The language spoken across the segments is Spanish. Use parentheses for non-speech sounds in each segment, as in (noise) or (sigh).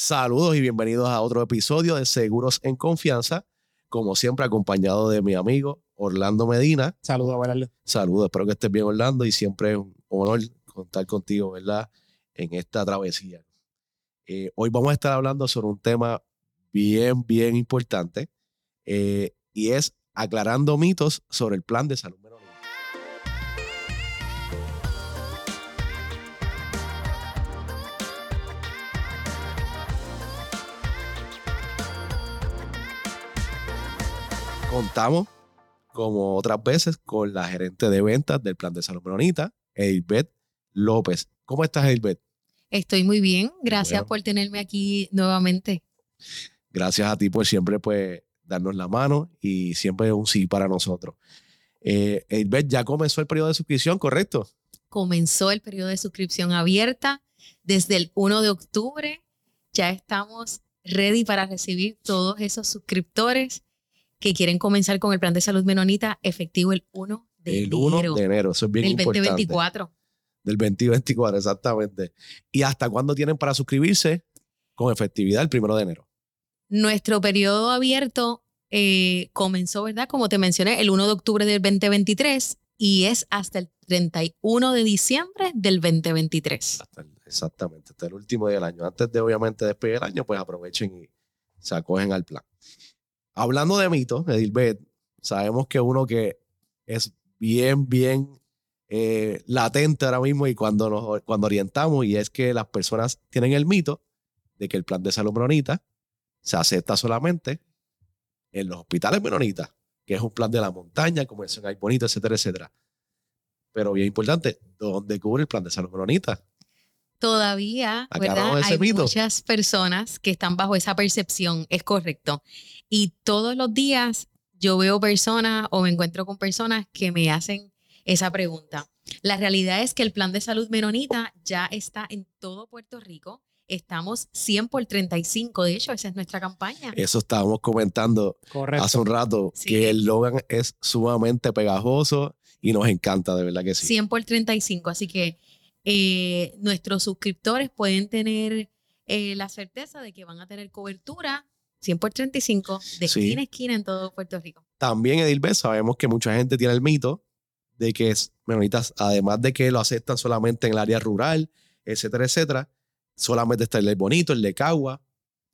Saludos y bienvenidos a otro episodio de Seguros en Confianza. Como siempre, acompañado de mi amigo Orlando Medina. Saludos, Orlando. Saludos, espero que estés bien, Orlando. Y siempre es un honor contar contigo, ¿verdad? En esta travesía. Eh, hoy vamos a estar hablando sobre un tema bien, bien importante eh, y es aclarando mitos sobre el plan de salud menor. Contamos, como otras veces, con la gerente de ventas del plan de salud Eilbeth López. ¿Cómo estás, Eilbeth? Estoy muy bien. Gracias por tenerme aquí nuevamente. Gracias a ti por siempre pues, darnos la mano y siempre un sí para nosotros. Eh, ya comenzó el periodo de suscripción, ¿correcto? Comenzó el periodo de suscripción abierta desde el 1 de octubre. Ya estamos ready para recibir todos esos suscriptores que quieren comenzar con el plan de salud menonita efectivo el 1 de enero. El 1 de enero, eso es bien importante. Del 2024. Del 2024, exactamente. ¿Y hasta cuándo tienen para suscribirse? Con efectividad el 1 de enero. Nuestro periodo abierto eh, comenzó, ¿verdad? Como te mencioné, el 1 de octubre del 2023 y es hasta el 31 de diciembre del 2023. exactamente, hasta el último día del año. Antes de, obviamente, despedir el año, pues aprovechen y se acogen al plan. Hablando de mitos, Edilbeth, sabemos que uno que es bien, bien eh, latente ahora mismo y cuando, nos, cuando orientamos, y es que las personas tienen el mito de que el plan de salud menonita se acepta solamente en los hospitales menonitas, que es un plan de la montaña, como dicen ahí bonito, etcétera, etcétera. Pero bien importante, ¿dónde cubre el plan de salud menonita? Todavía, ¿verdad? Hay muchas personas que están bajo esa percepción, es correcto. Y todos los días yo veo personas o me encuentro con personas que me hacen esa pregunta. La realidad es que el plan de salud menonita ya está en todo Puerto Rico. Estamos 100 por 35, de hecho, esa es nuestra campaña. Eso estábamos comentando hace un rato, que el Logan es sumamente pegajoso y nos encanta, de verdad que sí. 100 por 35, así que eh, nuestros suscriptores pueden tener eh, la certeza de que van a tener cobertura 100 por 35 de esquina a esquina en todo Puerto Rico. También, Edilbeth, sabemos que mucha gente tiene el mito de que es, menonitas, además de que lo aceptan solamente en el área rural, etcétera, etcétera, solamente está el de Bonito, el de Cagua,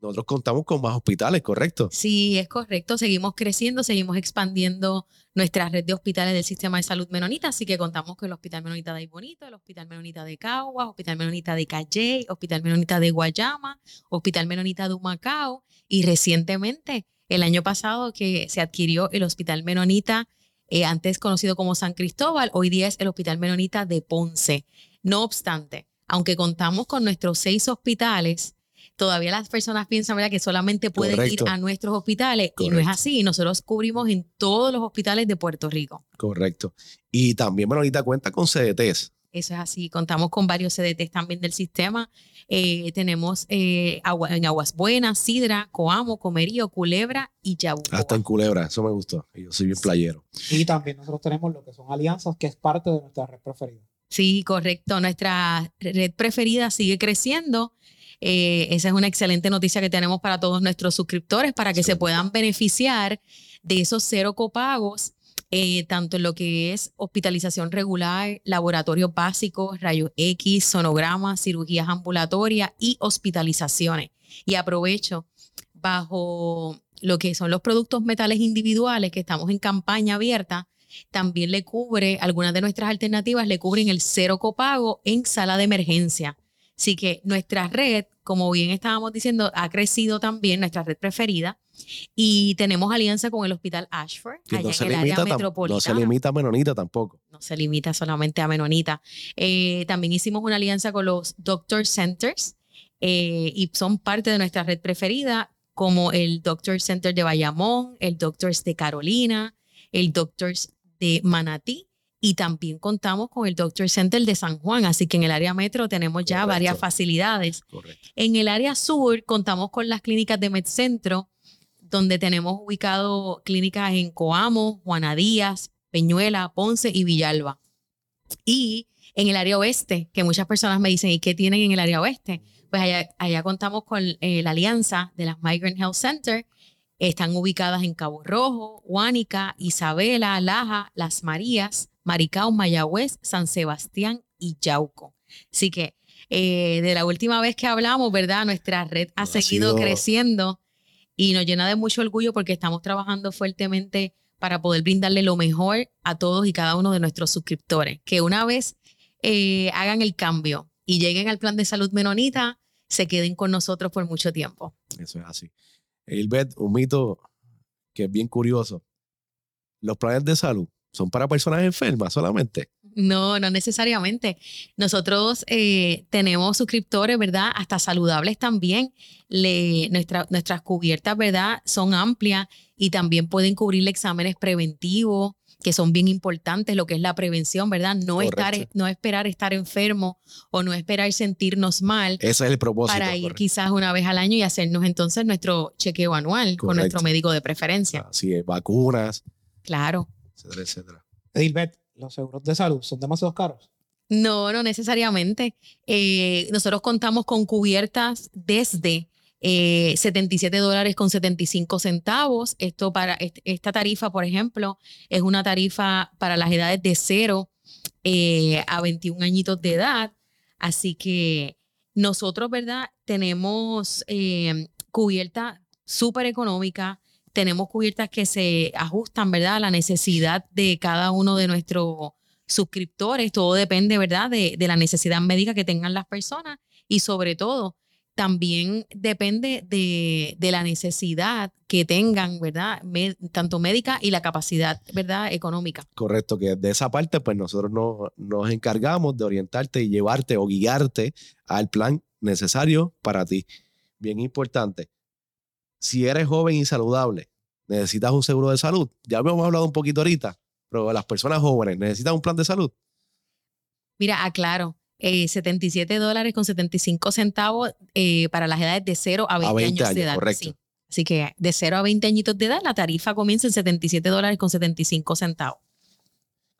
nosotros contamos con más hospitales, ¿correcto? Sí, es correcto. Seguimos creciendo, seguimos expandiendo nuestra red de hospitales del sistema de salud menonita, así que contamos con el Hospital Menonita de Bonito, el Hospital Menonita de Caguas, Hospital Menonita de Calle, Hospital Menonita de Guayama, Hospital Menonita de Humacao y recientemente, el año pasado, que se adquirió el Hospital Menonita, eh, antes conocido como San Cristóbal, hoy día es el Hospital Menonita de Ponce. No obstante, aunque contamos con nuestros seis hospitales, todavía las personas piensan ¿verdad? que solamente pueden ir a nuestros hospitales y no es así. Nosotros cubrimos en todos los hospitales de Puerto Rico. Correcto. Y también, bueno, ahorita cuenta con CDTs. Eso es así. Contamos con varios CDTs también del sistema. Eh, tenemos eh, en Aguas Buenas, Sidra, Coamo, Comerío, Culebra y Yabucoa. Hasta en Culebra, eso me gustó. Yo soy bien playero. Y también nosotros tenemos lo que son alianzas, que es parte de nuestra red preferida. Sí, correcto. Nuestra red preferida sigue creciendo. Eh, esa es una excelente noticia que tenemos para todos nuestros suscriptores para que se puedan beneficiar de esos cero copagos, eh, tanto en lo que es hospitalización regular, laboratorios básicos, rayos X, sonogramas, cirugías ambulatorias y hospitalizaciones. Y aprovecho bajo lo que son los productos metales individuales que estamos en campaña abierta, también le cubre, algunas de nuestras alternativas le cubren el cero copago en sala de emergencia. Así que nuestra red, como bien estábamos diciendo, ha crecido también, nuestra red preferida. Y tenemos alianza con el Hospital Ashford, allá en el área metropolitana. No se limita a Menonita tampoco. No se limita solamente a Menonita. Eh, también hicimos una alianza con los Doctor Centers eh, y son parte de nuestra red preferida, como el Doctor Center de Bayamón, el Doctors de Carolina, el Doctors de Manatí y también contamos con el Doctor Center de San Juan, así que en el área metro tenemos ya varias facilidades. En el área sur contamos con las clínicas de MedCentro, donde tenemos ubicado clínicas en Coamo, Juana Díaz, Peñuela, Ponce y Villalba. Y en el área oeste, que muchas personas me dicen, ¿y qué tienen en el área oeste? Pues allá, allá contamos con eh, la alianza de las Migrant Health Center. Están ubicadas en Cabo Rojo, Huánica, Isabela, Laja, Las Marías, Maricao, Mayagüez, San Sebastián y Yauco. Así que eh, de la última vez que hablamos, ¿verdad? Nuestra red ha Ha seguido sido- creciendo y nos llena de mucho orgullo porque estamos trabajando fuertemente para poder brindarle lo mejor a todos y cada uno de nuestros suscriptores. Que una vez eh, hagan el cambio y lleguen al plan de salud menonita, se queden con nosotros por mucho tiempo. Eso es así. Gilbert, un mito que es bien curioso. Los planes de salud son para personas enfermas solamente. No, no necesariamente. Nosotros eh, tenemos suscriptores, ¿verdad? Hasta saludables también. Le, nuestra- nuestras cubiertas, ¿verdad? Son amplias y también pueden cubrir exámenes preventivos, que son bien importantes, lo que es la prevención, ¿verdad? No, estar, no esperar estar enfermo o no esperar sentirnos mal Ese es el propósito. para ir correcto. quizás una vez al año y hacernos entonces nuestro chequeo anual con nuestro médico de preferencia. Así es, vacunas, Claro. Etcétera, etcétera. Edilbert, los seguros de salud son demasiado caros. No, no necesariamente. Eh, nosotros contamos con cubiertas desde eh, 77 dólares con 75 centavos. Esto para est- esta tarifa, por ejemplo, es una tarifa para las edades de 0 eh, a 21 añitos de edad. Así que nosotros, ¿verdad? Tenemos eh, cubierta súper económica. Tenemos cubiertas que se ajustan, ¿verdad? A la necesidad de cada uno de nuestros suscriptores, todo depende, ¿verdad?, de, la necesidad médica que tengan las personas y sobre todo también depende de, la necesidad que tengan, ¿verdad?, tanto médica y la capacidad, ¿verdad?, económica. Correcto, que de esa parte, pues nosotros no- nos encargamos de orientarte y llevarte o guiarte al plan necesario para ti. Bien importante. Si eres joven y saludable, necesitas un seguro de salud. Ya habíamos hablado un poquito ahorita, pero las personas jóvenes necesitan un plan de salud. Mira, aclaro, eh, 77 dólares con 75 centavos eh, para las edades de 0 a 20, 20 años, de años, edad. correcto. sí. Así que de 0 a 20 añitos de edad, la tarifa comienza en 77 dólares con 75 centavos.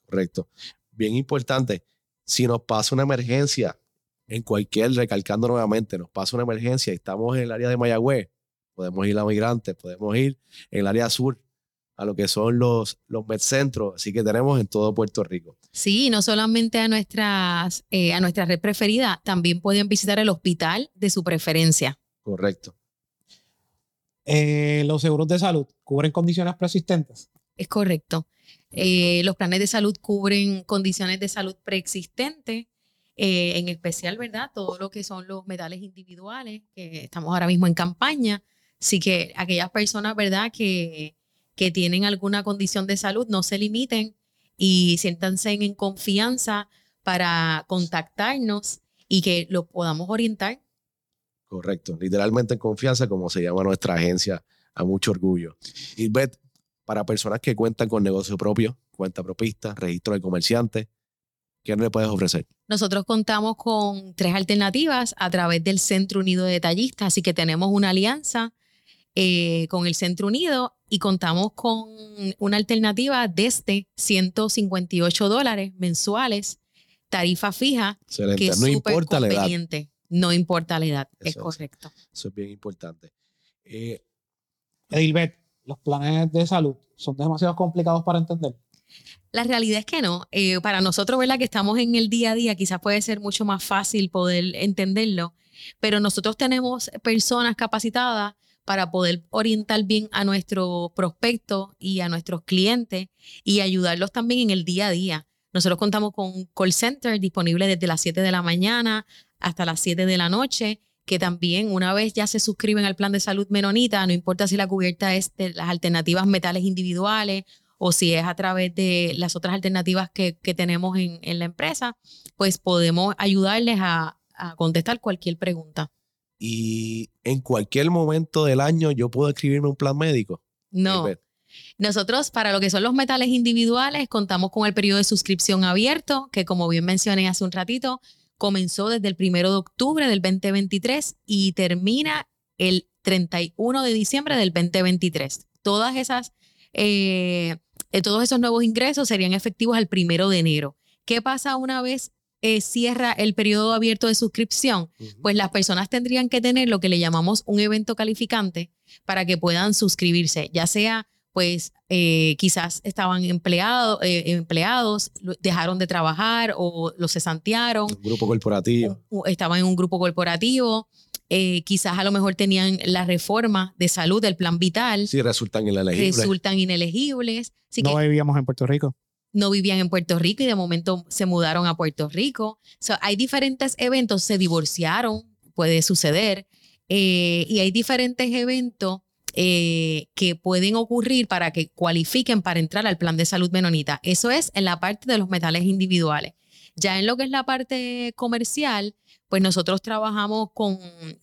Correcto. Bien importante. Si nos pasa una emergencia en cualquier, recalcando nuevamente, nos pasa una emergencia y estamos en el área de Mayagüez, podemos ir a Migrantes, podemos ir en el área sur a lo que son los, los medcentros, así que tenemos en todo Puerto Rico. Sí, no solamente a nuestras, eh, a nuestra red preferida, también pueden visitar el hospital de su preferencia. Correcto. Eh, los seguros de salud cubren condiciones preexistentes. Es correcto. Eh, los planes de salud cubren condiciones de salud preexistentes, eh, en especial, ¿verdad? Todo lo que son los metales individuales, que estamos ahora mismo en campaña. Así que aquellas personas, ¿verdad? Que, que tienen alguna condición de salud, no se limiten y siéntanse en confianza para contactarnos y que lo podamos orientar. Correcto. Literalmente en confianza, como se llama nuestra agencia, a mucho orgullo. Y Bet, para personas que cuentan con negocio propio, cuenta propista, registro de comerciante, ¿qué le puedes ofrecer? Nosotros contamos con tres alternativas a través del Centro Unido de Detallistas, así que tenemos una alianza eh, con el Centro Unido y contamos con una alternativa desde 158 dólares mensuales, tarifa fija, Excelente. que es no súper importa la edad. No importa la edad, Eso es. correcto. Eso es bien importante. Eh, Edilbert, los planes de salud son demasiado complicados para entender. La realidad es que no. Eh, para nosotros, ¿verdad? Que estamos en el día a día, quizás puede ser mucho más fácil poder entenderlo, pero nosotros tenemos personas capacitadas para poder orientar bien a nuestros prospectos y a nuestros clientes y ayudarlos también en el día a día. Nosotros contamos con un call center disponible desde las 7 de la mañana hasta las 7 de la noche, que también una vez ya se suscriben al plan de salud menonita, no importa si la cubierta es de las alternativas metales individuales o si es a través de las otras alternativas que, tenemos en, en la empresa, pues podemos ayudarles a, a contestar cualquier pregunta. y en cualquier momento del año yo puedo escribirme un plan médico. No, nosotros para lo que son los metales individuales contamos con el periodo de suscripción abierto, que como bien mencioné hace un ratito, comenzó desde el primero de octubre del 2023 y termina el 31 de diciembre del 2023. Todas esas, eh, eh, todos esos nuevos ingresos serían efectivos al primero de enero. ¿Qué pasa una vez eh, cierra el periodo abierto de suscripción, pues las personas tendrían que tener lo que le llamamos un evento calificante para que puedan suscribirse, ya sea pues eh, quizás estaban empleados, eh, empleados, dejaron de trabajar o los cesantearon, Un grupo corporativo. estaban en un grupo corporativo, eh, quizás a lo mejor tenían la reforma de salud del plan vital, Sí, resultan inelegibles. resultan inelegibles, así que no vivíamos en Puerto Rico. No vivían en Puerto Rico y de momento se mudaron a Puerto Rico. So, hay diferentes eventos, se divorciaron, puede suceder, eh, y hay diferentes eventos eh, que pueden ocurrir para que cualifiquen para entrar al plan de salud menonita. Eso es en la parte de los metales individuales. Ya en lo que es la parte comercial, pues nosotros trabajamos con,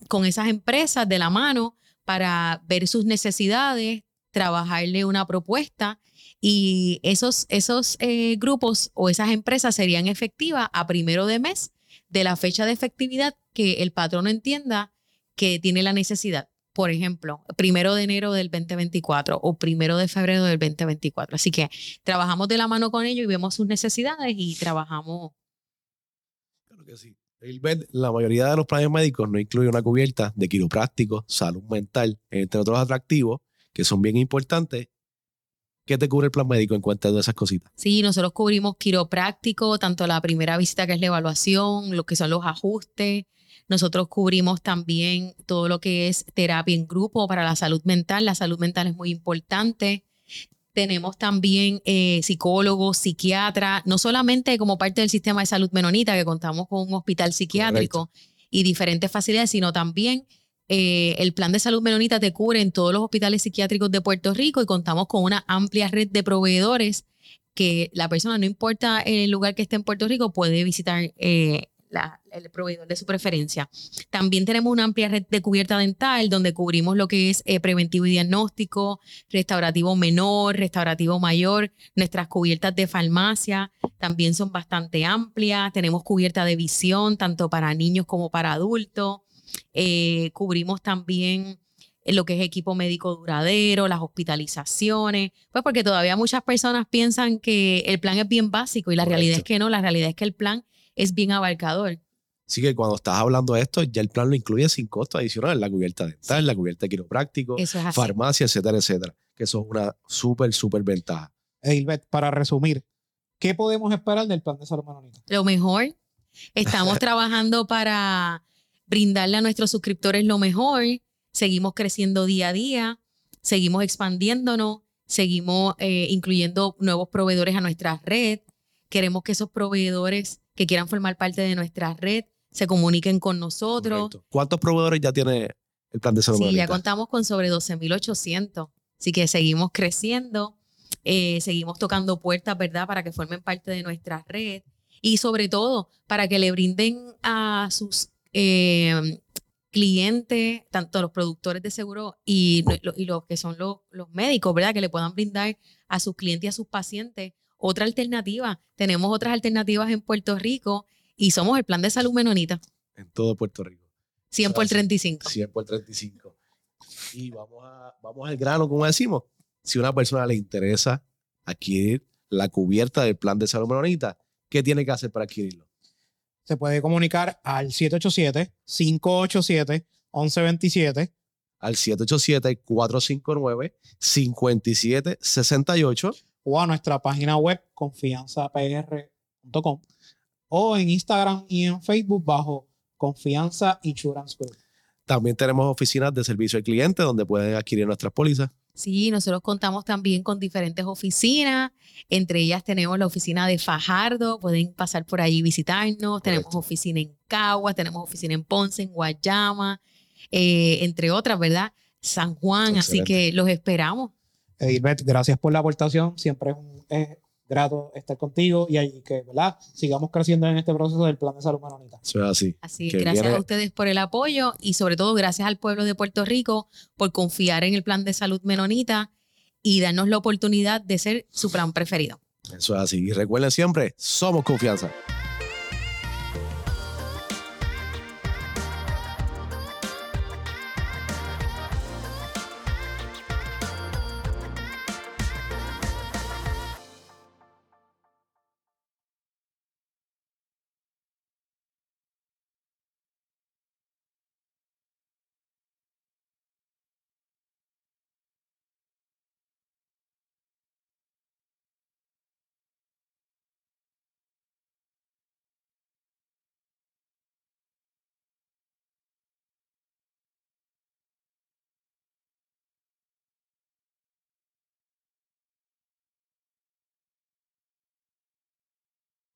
con esas empresas de la mano para ver sus necesidades, trabajarle una propuesta y esos, esos eh, grupos o esas empresas serían efectivas a primero de mes de la fecha de efectividad que el patrono entienda que tiene la necesidad. Por ejemplo, primero de enero del 2024 o primero de febrero del 2024. Así que trabajamos de la mano con ellos y vemos sus necesidades y trabajamos. Claro que sí. La mayoría de los planes médicos no incluye una cubierta de quiropráctico, salud mental, entre otros atractivos que son bien importantes. ¿Qué te cubre el plan médico en cuanto a todas esas cositas? Sí, nosotros cubrimos quiropráctico, tanto la primera visita que es la evaluación, lo que son los ajustes. Nosotros cubrimos también todo lo que es terapia en grupo para la salud mental. La salud mental es muy importante. Tenemos también eh, psicólogos, psiquiatras, no solamente como parte del sistema de salud menonita, que contamos con un hospital psiquiátrico y diferentes facilidades, sino también eh, el plan de salud menonita te cubre en todos los hospitales psiquiátricos de Puerto Rico y contamos con una amplia red de proveedores que la persona, no importa el lugar que esté en Puerto Rico, puede visitar eh, el proveedor de su preferencia. También tenemos una amplia red de cubierta dental donde cubrimos lo que es eh, preventivo y diagnóstico, restaurativo menor, restaurativo mayor. Nuestras cubiertas de farmacia también son bastante amplias. Tenemos cubierta de visión tanto para niños como para adultos. Eh, cubrimos también eh, lo que es equipo médico duradero, las hospitalizaciones, pues porque todavía muchas personas piensan que el plan es bien básico y la realidad es Correcto. que no, la realidad es que el plan es bien abarcador. Así que cuando estás hablando de esto, ya el plan lo incluye sin costo adicional, la cubierta dental, la cubierta de quiropráctico, Eso es así. farmacia, etcétera, etcétera. Que eso es una súper, súper ventaja. Edilbert, para resumir, ¿qué podemos esperar del plan de salud menonita? Lo mejor, estamos (laughs) trabajando para brindarle a nuestros suscriptores lo mejor. Seguimos creciendo día a día, seguimos expandiéndonos, seguimos eh, incluyendo nuevos proveedores a nuestra red. Queremos que esos proveedores que quieran formar parte de nuestra red se comuniquen con nosotros. Correcto. ¿Cuántos proveedores ya tiene el plan de salud Sí, ya contamos con sobre 12.800. Así que seguimos creciendo, eh, seguimos tocando puertas, ¿verdad? Para que formen parte de nuestra red y sobre todo para que le brinden a sus eh, clientes, tanto los productores de seguro y, lo- y los que son los, los médicos, ¿verdad? Que le puedan brindar a sus clientes y a sus pacientes otra alternativa. Tenemos otras alternativas en Puerto Rico y somos el plan de salud menonita, En todo Puerto Rico. 100 por Así. 35. 100 por 35. Y vamos, a, vamos al grano, como decimos. Si a una persona le interesa adquirir la cubierta del plan de salud menonita, ¿qué tiene que hacer para adquirirlo? Se puede comunicar al 787-587-1127 Al 787-459-5768. o a nuestra página web confianzapr.com o en Instagram y en Facebook bajo Confianza Insurance Group. También tenemos oficinas de servicio al cliente donde pueden adquirir nuestras pólizas. Sí, nosotros contamos también con diferentes oficinas. Entre ellas tenemos la oficina de Fajardo, pueden pasar por ahí y visitarnos. Tenemos Correcto. oficina en Caguas, tenemos oficina en Ponce, en Guayama, eh, entre otras, ¿verdad? San Juan, así que los esperamos. Edilbert, gracias por la aportación. Siempre es, un, es grato estar contigo y ahí que, ¿verdad? Sigamos creciendo en este proceso del plan de salud menonita. Eso es así. Así Que gracias viene- a ustedes por el apoyo y sobre todo gracias al pueblo de Puerto Rico por confiar en el plan de salud menonita y darnos la oportunidad de ser su plan preferido. Eso es así. Y recuerden siempre, somos confianza.